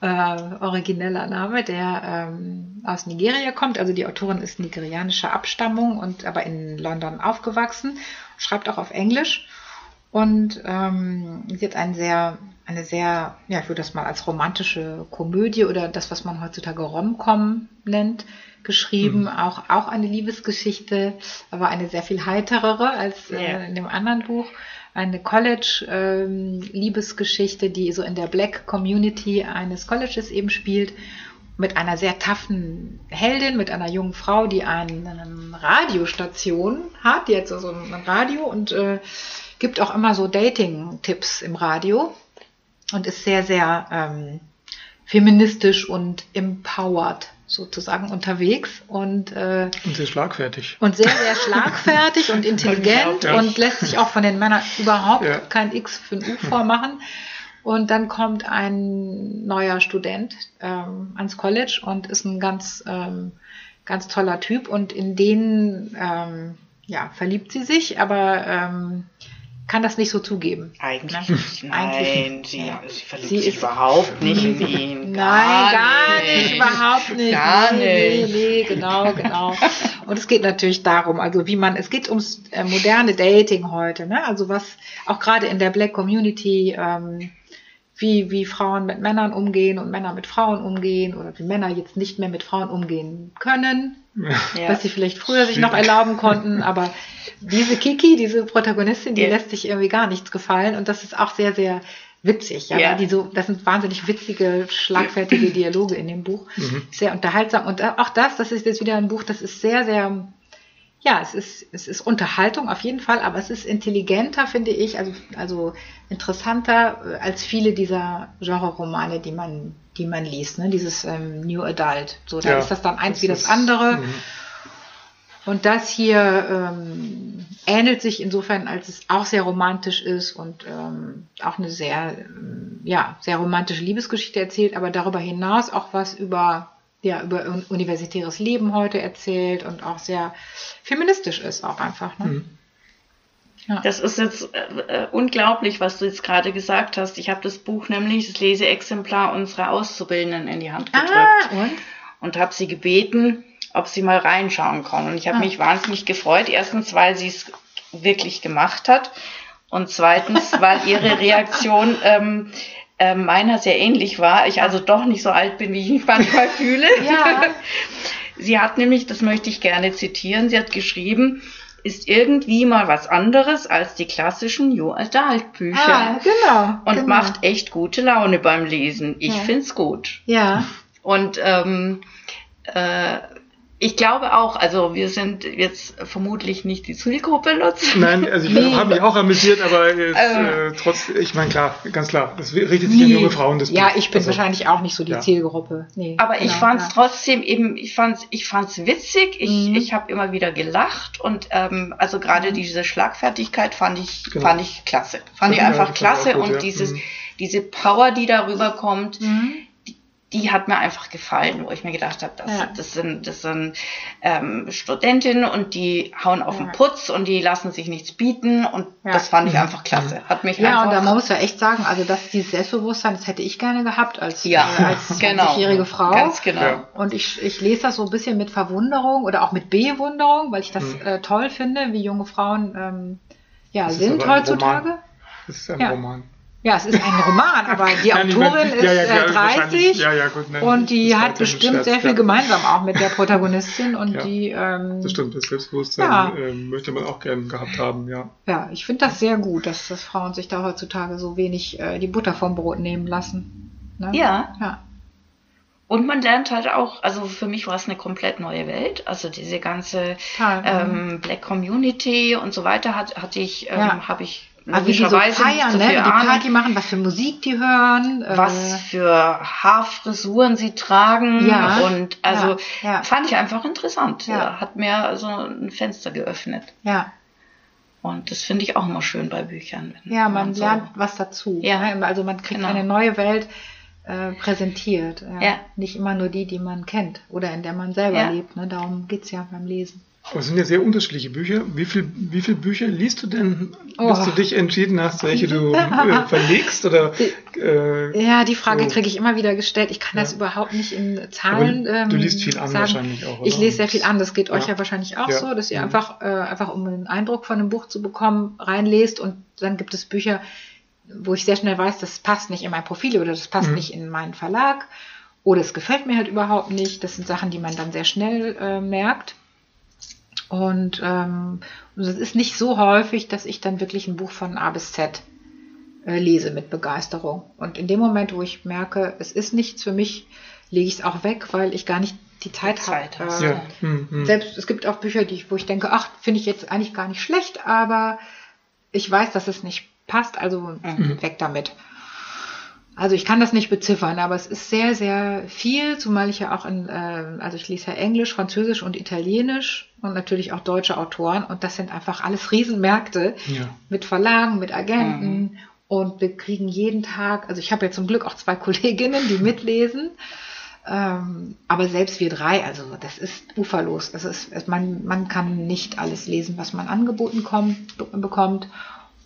äh, origineller Name, der ähm, aus Nigeria kommt. Also die Autorin ist nigerianischer Abstammung und aber in London aufgewachsen, schreibt auch auf Englisch und ähm, sie hat ein sehr, eine sehr, ja, ich würde das mal als romantische Komödie oder das, was man heutzutage Rom-Com nennt, geschrieben. Mhm. Auch, auch eine Liebesgeschichte, aber eine sehr viel heiterere als äh, in dem anderen Buch eine College-Liebesgeschichte, ähm, die so in der Black Community eines Colleges eben spielt, mit einer sehr taffen Heldin, mit einer jungen Frau, die eine, eine Radiostation hat, die hat so ein Radio und äh, gibt auch immer so Dating-Tipps im Radio und ist sehr, sehr ähm, feministisch und empowered sozusagen unterwegs und, äh, und sehr schlagfertig. Und sehr, sehr schlagfertig und intelligent ja. und lässt sich auch von den Männern überhaupt ja. kein X für ein U vormachen. Und dann kommt ein neuer Student ähm, ans College und ist ein ganz, ähm, ganz toller Typ und in den ähm, ja, verliebt sie sich, aber ähm, kann das nicht so zugeben. Eigentlich ne? nicht. Nein, Eigentlich sie, ja. sie verliebt sie sich überhaupt nicht in ihn. Nein, gar nicht, nicht überhaupt nicht. Gar nee, nicht. Nee, nee, genau, genau. Und es geht natürlich darum, also wie man, es geht ums äh, moderne Dating heute, ne? Also was auch gerade in der Black Community, ähm, wie, wie Frauen mit Männern umgehen und Männer mit Frauen umgehen oder wie Männer jetzt nicht mehr mit Frauen umgehen können, ja. was sie vielleicht früher sich noch erlauben konnten, aber diese Kiki, diese Protagonistin, die ja. lässt sich irgendwie gar nichts gefallen und das ist auch sehr, sehr witzig. Ja, ja. Die so, das sind wahnsinnig witzige, schlagfertige Dialoge in dem Buch. Mhm. Sehr unterhaltsam. Und auch das, das ist jetzt wieder ein Buch, das ist sehr, sehr, ja, es ist, es ist Unterhaltung auf jeden Fall, aber es ist intelligenter, finde ich, also, also interessanter äh, als viele dieser Genre-Romane, die man, die man liest, ne? Dieses ähm, New Adult. So, da ja, ist das dann eins das wie das andere. Mh. Und das hier ähm, ähnelt sich insofern, als es auch sehr romantisch ist und ähm, auch eine sehr, ähm, ja, sehr romantische Liebesgeschichte erzählt, aber darüber hinaus auch was über, ja, über universitäres Leben heute erzählt und auch sehr feministisch ist auch einfach. Ne? Mhm. Ja. Das ist jetzt äh, äh unglaublich, was du jetzt gerade gesagt hast. Ich habe das Buch nämlich, das Leseexemplar unserer Auszubildenden in die Hand ah, gedrückt ah, und, und habe sie gebeten, ob sie mal reinschauen kann. Und ich habe ah. mich wahnsinnig gefreut. Erstens, weil sie es wirklich gemacht hat. Und zweitens, weil ihre Reaktion ähm, äh, meiner sehr ähnlich war. Ich also doch nicht so alt bin, wie ich mich manchmal fühle. Ja. sie hat nämlich, das möchte ich gerne zitieren, sie hat geschrieben, ist irgendwie mal was anderes als die klassischen New Adult Bücher. Ah, genau. Und genau. macht echt gute Laune beim Lesen. Ich ja. find's gut. Ja. Und ähm, äh, ich glaube auch, also wir sind jetzt vermutlich nicht die Zielgruppe nutzen. Nein, also ich nee. habe mich auch amüsiert, aber jetzt, ähm. äh, trotz, ich meine klar, ganz klar, das richtet sich nee. an junge Frauen. Das ja, ich bin also, wahrscheinlich auch nicht so die ja. Zielgruppe. Nee, aber genau, ich fand es ja. trotzdem eben, ich fand es ich fand's witzig, ich, mhm. ich habe immer wieder gelacht und ähm, also gerade mhm. diese Schlagfertigkeit fand ich, genau. fand ich klasse. Fand ich einfach klasse gut, und ja. dieses, mhm. diese Power, die darüber kommt, mhm die hat mir einfach gefallen, wo ich mir gedacht habe, das, ja. das sind, das sind ähm, Studentinnen und die hauen auf ja. den Putz und die lassen sich nichts bieten und ja. das fand ich einfach klasse. Hat mich ja, einfach und da muss ja echt sagen, also das dieses Selbstbewusstsein, das hätte ich gerne gehabt als, ja, äh, als genau. 20-jährige Frau. Ganz genau. Und ich, ich lese das so ein bisschen mit Verwunderung oder auch mit Bewunderung, weil ich das mhm. äh, toll finde, wie junge Frauen ähm, ja, sind heutzutage. Das ist ein Roman. Ja, es ist ein Roman, aber die Autorin ist ja, ja, 30 ja, gut, nein, und die hat bestimmt sehr viel gemeinsam auch mit der Protagonistin und die. Ähm, das stimmt, das Selbstbewusstsein ähm, möchte man auch gern gehabt haben, ja. Ja, ich finde das sehr gut, dass, dass Frauen sich da heutzutage so wenig äh, die Butter vom Brot nehmen lassen. Ne? Ja. Ja. Und man lernt halt auch, also für mich war es eine komplett neue Welt. Also diese ganze ähm, Black Community und so weiter hat, hatte ich, ähm, ja. habe ich also wie die so feiern, ne? die Party machen, was für Musik die hören. Äh, was für Haarfrisuren sie tragen. Ja, und also ja, ja. fand ich einfach interessant. Ja. Hat mir so ein Fenster geöffnet. Ja. Und das finde ich auch immer schön bei Büchern. Ja, man, man lernt was dazu. Ja. Ne? Also man kriegt genau. eine neue Welt äh, präsentiert. Ja. ja. Nicht immer nur die, die man kennt oder in der man selber lebt. Ne? Darum geht's ja beim Lesen. Aber es sind ja sehr unterschiedliche Bücher. Wie viele wie viel Bücher liest du denn, oh. bis du dich entschieden hast, welche du äh, verlegst? Oder, äh, ja, die Frage so. kriege ich immer wieder gestellt. Ich kann ja. das überhaupt nicht in Zahlen ähm, Du liest viel an sagen. wahrscheinlich auch, oder? Ich lese sehr viel an. Das geht ja. euch ja wahrscheinlich auch ja. so, dass ihr mhm. einfach, äh, einfach um einen Eindruck von einem Buch zu bekommen, reinlest und dann gibt es Bücher, wo ich sehr schnell weiß, das passt nicht in mein Profil oder das passt mhm. nicht in meinen Verlag oder es gefällt mir halt überhaupt nicht. Das sind Sachen, die man dann sehr schnell äh, merkt. Und ähm, es ist nicht so häufig, dass ich dann wirklich ein Buch von A bis Z äh, lese mit Begeisterung. Und in dem Moment, wo ich merke, es ist nichts für mich, lege ich es auch weg, weil ich gar nicht die Zeit, Zeit habe. Äh, ja. hm, hm. Selbst es gibt auch Bücher, die, wo ich denke, ach, finde ich jetzt eigentlich gar nicht schlecht, aber ich weiß, dass es nicht passt, also mhm. weg damit. Also ich kann das nicht beziffern, aber es ist sehr, sehr viel, zumal ich ja auch in, äh, also ich lese ja Englisch, Französisch und Italienisch und natürlich auch deutsche Autoren und das sind einfach alles Riesenmärkte ja. mit Verlagen, mit Agenten mhm. und wir kriegen jeden Tag, also ich habe ja zum Glück auch zwei Kolleginnen, die mitlesen, ähm, aber selbst wir drei, also das ist uferlos. Das ist, man, man kann nicht alles lesen, was man angeboten kommt, bekommt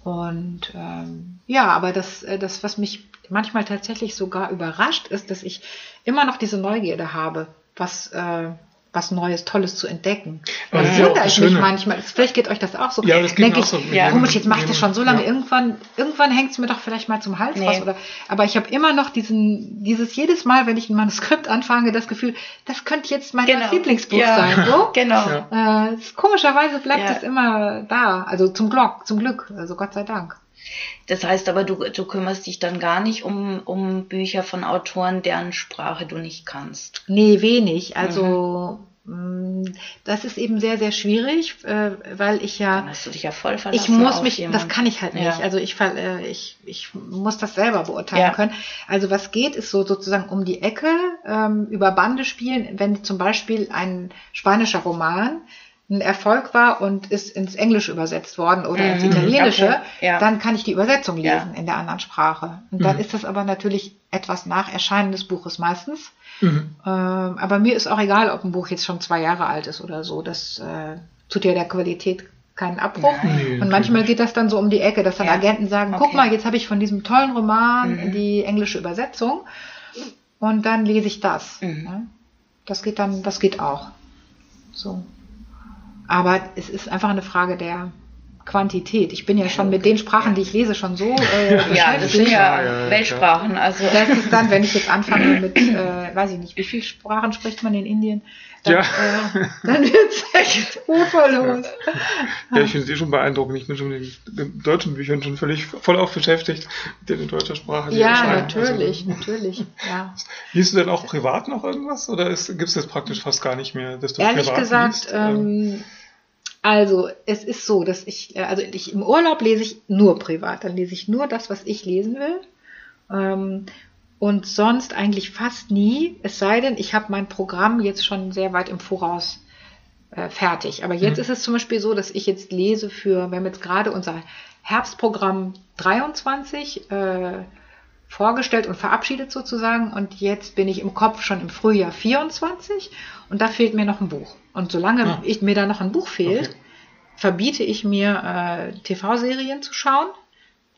Und ähm, ja, aber das, äh, das, was mich manchmal tatsächlich sogar überrascht, ist, dass ich immer noch diese Neugierde habe, was, äh, was Neues, Tolles zu entdecken. Das das auch wundere das ich mich manchmal. Vielleicht geht euch das auch so. Ja, das geht Denke mir ich, auch so. Ja. Komisch, jetzt mache ich das schon so lange. Ja. Irgendwann, irgendwann hängt es mir doch vielleicht mal zum Hals Nee. raus. Oder, aber ich habe immer noch diesen, dieses jedes Mal, wenn ich ein Manuskript anfange, das Gefühl, das könnte jetzt mein Genau. Lieblingsbuch Ja. sein. So? Genau. Ja. Äh, komischerweise bleibt Ja. es immer da. Also zum Glück, zum Glück, also Gott sei Dank. Das heißt aber, du, du kümmerst dich dann gar nicht um, um Bücher von Autoren, deren Sprache du nicht kannst. Nee, wenig. Also mh, das ist eben sehr, sehr schwierig, äh, weil ich ja Dann hast du dich ja voll verlassen. ich muss mich, jemanden. das kann ich halt nicht. Ja. Also ich, äh, ich, ich muss das selber beurteilen Ja. können. Also was geht, ist so sozusagen um die Ecke ähm, über Bande spielen, wenn zum Beispiel ein spanischer Roman ein Erfolg war und ist ins Englische übersetzt worden oder ins Mhm. Italienische, Okay. Ja. dann kann ich die Übersetzung Ja. lesen in der anderen Sprache. Und dann ist das aber natürlich etwas nach Erscheinen des Buches meistens. Mhm. Ähm, aber mir ist auch egal, ob ein Buch jetzt schon zwei Jahre alt ist oder so. Das äh, tut ja der Qualität keinen Abbruch. Nee, und manchmal geht das dann so um die Ecke, dass dann Ja. Agenten sagen, guck Okay. mal, jetzt habe ich von diesem tollen Roman Mhm. die englische Übersetzung und dann lese ich das. Mhm. Ja? Das geht dann, das geht auch. So. Aber es ist einfach eine Frage der Quantität. Ich bin ja schon mit den Sprachen, die ich lese, schon so äh, Ja, das sind ja, Ja, ja, ja, Weltsprachen. Also Das ist dann, wenn ich jetzt anfange mit, äh, weiß ich nicht, wie viele Sprachen spricht man in Indien? Dann, Ja. äh, dann wird es echt uferlos. Ja, ich finde es eh schon beeindruckend. Ich bin schon mit den deutschen Büchern schon völlig voll auf beschäftigt, mit denen in deutscher Sprache. die Ja, erscheinen. natürlich, Also, natürlich. Ja. liest du denn auch privat noch irgendwas oder gibt es das praktisch fast gar nicht mehr, dass du Ehrlich privat gesagt, liest? ähm, also es ist so, dass ich, äh, also ich im Urlaub lese ich nur privat, dann lese ich nur das, was ich lesen will. Ähm, und sonst eigentlich fast nie, es sei denn, ich habe mein Programm jetzt schon sehr weit im Voraus äh, fertig. Aber jetzt Mhm. ist es zum Beispiel so, dass ich jetzt lese für, wir haben jetzt gerade unser Herbstprogramm 23 äh, vorgestellt und verabschiedet sozusagen und jetzt bin ich im Kopf schon im Frühjahr 24 und da fehlt mir noch ein Buch. Und solange Ah. ich, mir da noch ein Buch fehlt, Okay. verbiete ich mir äh, TV-Serien zu schauen,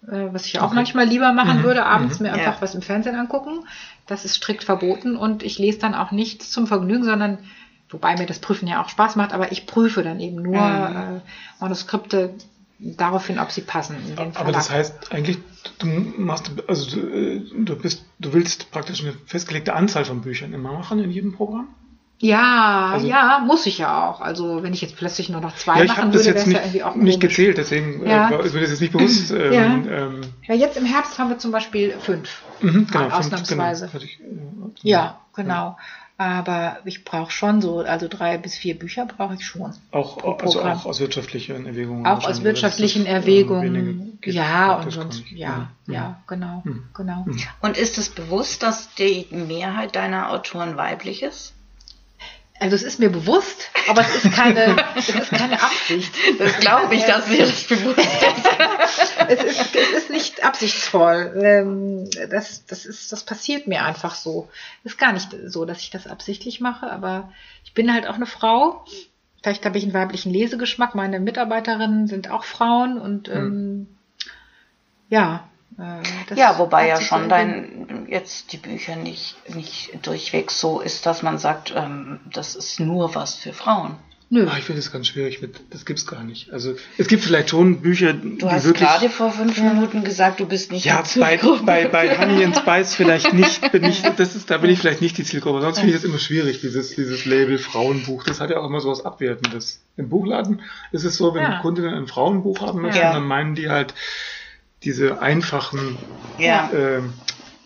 äh, was ich auch Okay. manchmal lieber machen Mhm. würde, abends Mhm. mir einfach Ja. was im Fernsehen angucken. Das ist strikt verboten und ich lese dann auch nichts zum Vergnügen, sondern wobei mir das Prüfen ja auch Spaß macht, aber ich prüfe dann eben nur Mhm. äh, Manuskripte daraufhin, ob sie passen. In den Aber das heißt eigentlich, du machst, also du, äh, du bist, du willst praktisch eine festgelegte Anzahl von Büchern immer machen in jedem Programm? Ja, Also- ja, muss ich ja auch. Also wenn ich jetzt plötzlich nur noch zwei ja, ich machen würde, wäre jetzt es ja nicht, irgendwie auch nicht komisch. gezählt, deswegen Ja. äh, ist mir das jetzt nicht bewusst. Ähm, Ja. ähm, Ja, jetzt im Herbst haben wir zum Beispiel fünf. mhm, Mal fünf- ausnahmsweise. Genau, ich, äh, Ja, genau. Aber ich brauche schon so, also drei bis vier Bücher brauche ich schon. Auch, also auch aus wirtschaftlichen Erwägungen. Auch aus wirtschaftlichen ähm, Erwägungen. geht. ja, und sonst, ich. ja, Mhm. ja, genau, Mhm. genau. Mhm. Und ist es bewusst, dass die Mehrheit deiner Autoren weiblich ist? Also es ist mir bewusst, aber es ist keine, es ist keine Absicht. Das glaube ich, dass mir das bewusst ist. es, ist, es ist nicht absichtsvoll. Ähm, Das, das, ist, das passiert mir einfach so. Ist gar nicht so, dass ich das absichtlich mache, aber ich bin halt auch eine Frau. Vielleicht habe ich einen weiblichen Lesegeschmack. Meine Mitarbeiterinnen sind auch Frauen und ähm, ja. Äh, das Ja, wobei ja schon so dein jetzt die Bücher nicht, nicht durchweg so ist, dass man sagt, ähm, das ist nur was für Frauen. Nö. Ah, ich finde das ganz schwierig mit, das gibt's gar nicht. Also es gibt vielleicht schon Bücher, Du die hast wirklich. gerade vor fünf Minuten gesagt, du bist nicht Ja, die bei, Zielgruppe. bei, bei Honey and Spice vielleicht nicht, bin ich, das ist, da bin ich vielleicht nicht die Zielgruppe. Sonst finde ich das immer schwierig, dieses, dieses Label Frauenbuch. Das hat ja auch immer sowas Abwertendes. Im Buchladen ist es so, wenn Ja. Kundinnen ein Frauenbuch haben möchten, Ja. dann meinen die halt diese einfachen Ja. ähm,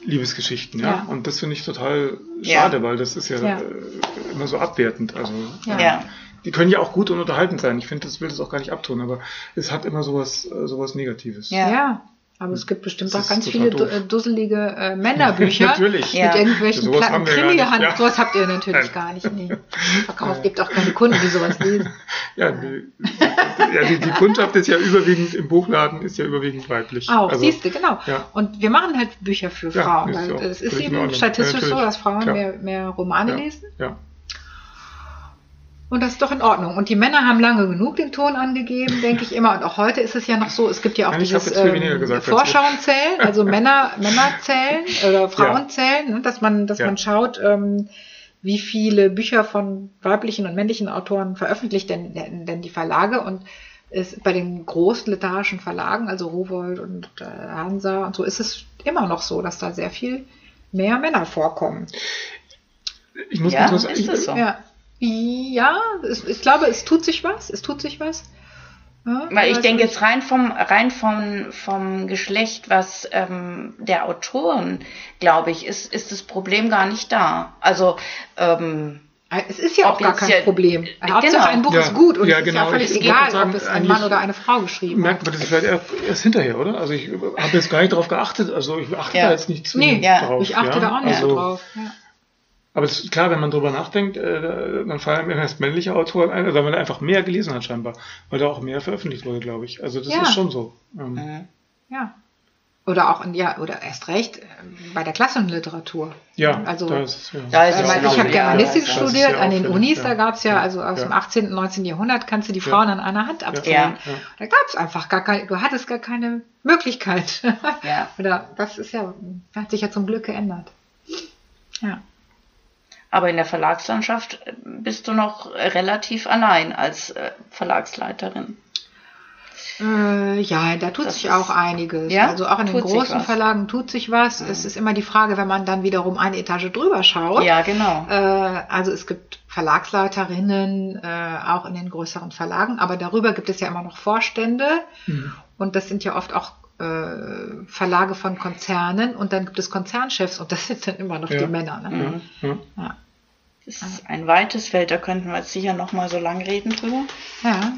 Liebesgeschichten, ja. Ja. Und das finde ich total Ja. schade, weil das ist ja, Ja. Äh, immer so abwertend. Also Ja. Ja. die können ja auch gut und unterhaltend sein. Ich finde, das will das auch gar nicht abtun, aber es hat immer sowas, äh, sowas Negatives. Ja. Ja. Aber es gibt bestimmt Das auch ganz viele doof. äh, dusselige äh, Männerbücher. Natürlich. Ja. Mit irgendwelchen Sowas platten Krimi-Gehandlungen. ja. Sowas habt ihr natürlich Nein. gar nicht. Nee. Verkauft, gibt auch keine Kunden, die sowas lesen. Ja, die, ja die, die Kundschaft ist ja überwiegend im Buchladen, ist ja überwiegend weiblich. Auch, Also, siehst du, genau. ja. Und wir machen halt Bücher für Ja, Frauen. ist weil ja auch es ist eben statistisch Ja, so, dass Frauen mehr, mehr Romane ja, lesen. Ja. Und das ist doch in Ordnung. Und die Männer haben lange genug den Ton angegeben, denke ich immer. Und auch heute ist es ja noch so, es gibt ja auch Nein, dieses ähm, Vorschauenzählen, also Männer, Männerzählen oder Frauenzählen, ja. Ne, dass man, dass ja. man schaut, ähm, wie viele Bücher von weiblichen und männlichen Autoren veröffentlicht denn, denn die Verlage und ist bei den großen literarischen Verlagen, also Rowold und äh, Hansa und so, ist es immer noch so, dass da sehr viel mehr Männer vorkommen. Ich muss ja, kurz, ist das so? Ja, ja es, ich glaube, es tut sich was. Es tut sich was. Ja, Weil ich denke jetzt rein vom rein vom vom Geschlecht, was ähm, der Autoren, glaube ich, ist ist das Problem gar nicht da. Also ähm, es ist ja auch gar kein ja, Problem. Hauptsache genau. ein Buch ja. ist gut und ja, es genau. ist ja völlig egal, sagen, ob es ein Mann oder eine Frau geschrieben merkt hat. Merkt man das vielleicht erst hinterher, oder? Also ich habe jetzt gar nicht darauf geachtet, also ich achte da jetzt nicht zu nee, drauf. Ich achte da auch nicht also, so drauf. Aber es ist klar, wenn man drüber nachdenkt, äh, dann fallen mir erst männliche Autoren ein, oder man einfach mehr gelesen hat scheinbar, weil da auch mehr veröffentlicht wurde, glaube ich. Also das ist schon so. Ähm, äh, ja. Oder auch in, ja, oder erst recht äh, bei der Klassenliteratur. Ja, also das, ja. Da ist ja ich habe Germanistik ja, studiert an den Unis, da gab es ja, also aus dem 18. und 19. Jahrhundert kannst du die Frauen an einer Hand abzählen. Da gab es einfach gar keine, du hattest gar keine Möglichkeit. Ja. oder das ist ja, hat sich ja zum Glück geändert. Ja. Aber in der Verlagslandschaft bist du noch relativ allein als äh, Verlagsleiterin. Äh, ja, da tut das sich auch einiges. Ja? Also auch in den großen Verlagen tut sich was. Mhm. Es ist immer die Frage, wenn man dann wiederum eine Etage drüber schaut. Ja, genau. Äh, also es gibt Verlagsleiterinnen äh, auch in den größeren Verlagen, aber darüber gibt es ja immer noch Vorstände. Mhm. Und das sind ja oft auch äh, Verlage von Konzernen und dann gibt es Konzernchefs und das sind dann immer noch ja. die Männer. Ne? Mhm. Ja. Das ist ein weites Feld, da könnten wir jetzt sicher noch mal so lang reden drüber. Ja.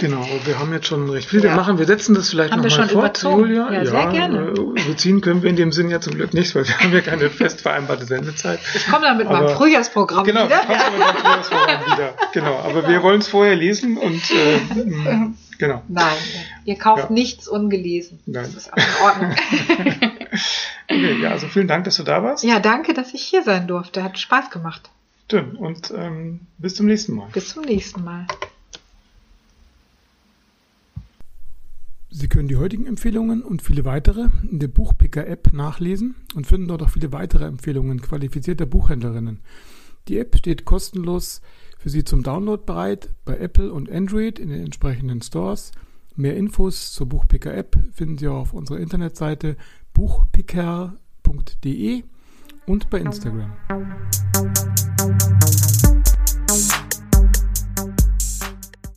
Genau, wir haben jetzt schon recht viel. Wir machen, wir setzen das vielleicht haben noch mal fort, Julia. Ja, sehr gerne. Äh, überziehen können wir in dem Sinn ja zum Glück nicht, weil wir haben ja keine fest vereinbarte Sendezeit. Ich komme dann mit aber, meinem Frühjahrsprogramm genau, wieder. Genau, mit meinem Frühjahrsprogramm wieder. Genau, aber wir wollen es vorher lesen und äh, genau. Nein, ihr kauft ja. nichts ungelesen. Nein. Das ist in Ordnung. okay, ja, also vielen Dank, dass du da warst. Ja, danke, dass ich hier sein durfte. Hat Spaß gemacht. Schön. Und ähm, bis zum nächsten Mal. Bis zum nächsten Mal. Sie können die heutigen Empfehlungen und viele weitere in der Buchpicker-App nachlesen und finden dort auch viele weitere Empfehlungen qualifizierter Buchhändlerinnen. Die App steht kostenlos für Sie zum Download bereit bei Apple und Android in den entsprechenden Stores. Mehr Infos zur Buchpicker-App finden Sie auch auf unserer Internetseite buchpicker.de und bei Instagram.